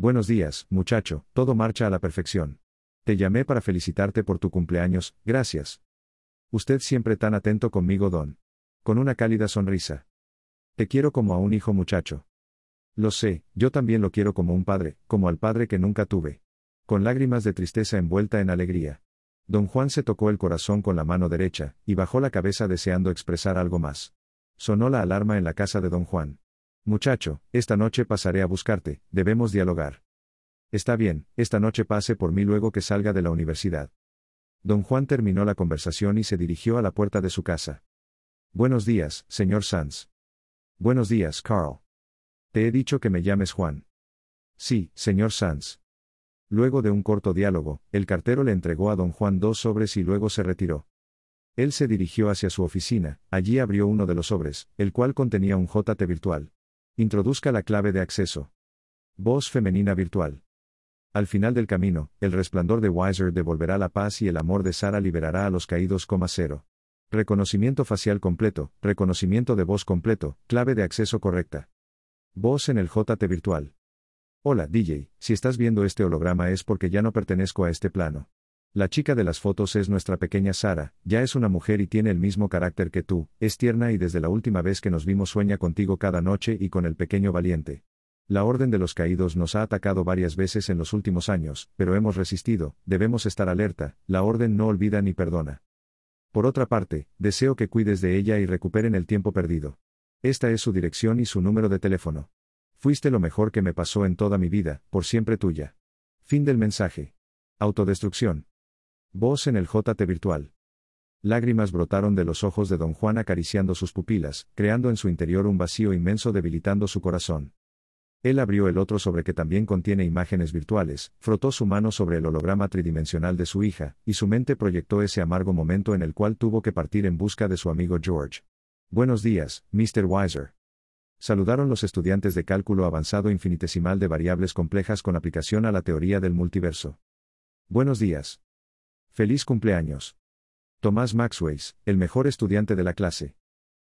Buenos días, muchacho, todo marcha a la perfección. Te llamé para felicitarte por tu cumpleaños, gracias. Usted siempre tan atento conmigo, don. Con una cálida sonrisa. Te quiero como a un hijo muchacho. Lo sé, yo también lo quiero como un padre, como al padre que nunca tuve. Con lágrimas de tristeza envuelta en alegría. Don Juan se tocó el corazón con la mano derecha, y bajó la cabeza deseando expresar algo más. Sonó la alarma en la casa de don Juan. Muchacho, esta noche pasaré a buscarte, debemos dialogar. Está bien, esta noche pase por mí luego que salga de la universidad. Don Juan terminó la conversación y se dirigió a la puerta de su casa. Buenos días, señor Sanz. Buenos días, Carl. Te he dicho que me llames Juan. Sí, señor Sanz. Luego de un corto diálogo, el cartero le entregó a don Juan dos sobres y luego se retiró. Él se dirigió hacia su oficina, allí abrió uno de los sobres, el cual contenía un JT virtual. Introduzca la clave de acceso. Voz femenina virtual. Al final del camino, el resplandor de Wiser devolverá la paz y el amor de Sara liberará a los caídos, cero. Reconocimiento facial completo, reconocimiento de voz completo, clave de acceso correcta. Voz en el JT virtual. Hola, DJ, si estás viendo este holograma es porque ya no pertenezco a este plano. La chica de las fotos es nuestra pequeña Sara, ya es una mujer y tiene el mismo carácter que tú, es tierna y desde la última vez que nos vimos sueña contigo cada noche y con el pequeño valiente. La Orden de los Caídos nos ha atacado varias veces en los últimos años, pero hemos resistido, debemos estar alerta, la Orden no olvida ni perdona. Por otra parte, deseo que cuides de ella y recuperen el tiempo perdido. Esta es su dirección y su número de teléfono. Fuiste lo mejor que me pasó en toda mi vida, por siempre tuya. Fin del mensaje. Autodestrucción. Voz en el JT virtual. Lágrimas brotaron de los ojos de don Juan acariciando sus pupilas, creando en su interior un vacío inmenso debilitando su corazón. Él abrió el otro sobre que también contiene imágenes virtuales, frotó su mano sobre el holograma tridimensional de su hija, y su mente proyectó ese amargo momento en el cual tuvo que partir en busca de su amigo George. Buenos días, Mr. Weiser. Saludaron los estudiantes de cálculo avanzado infinitesimal de variables complejas con aplicación a la teoría del multiverso. Buenos días. Feliz cumpleaños. Tomás Maxways, el mejor estudiante de la clase.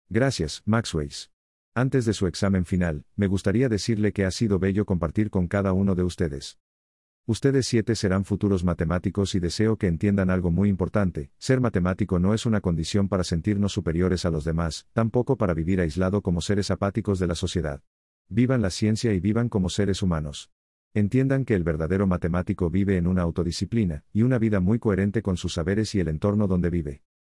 Gracias, Maxways. Antes de su examen final, me gustaría decirle que ha sido bello compartir con cada uno de ustedes. Ustedes siete serán futuros matemáticos y deseo que entiendan algo muy importante, ser matemático no es una condición para sentirnos superiores a los demás, tampoco para vivir aislado como seres apáticos de la sociedad. Vivan la ciencia y vivan como seres humanos. Entiendan que el verdadero matemático vive en una autodisciplina, y una vida muy coherente con sus saberes y el entorno donde vive.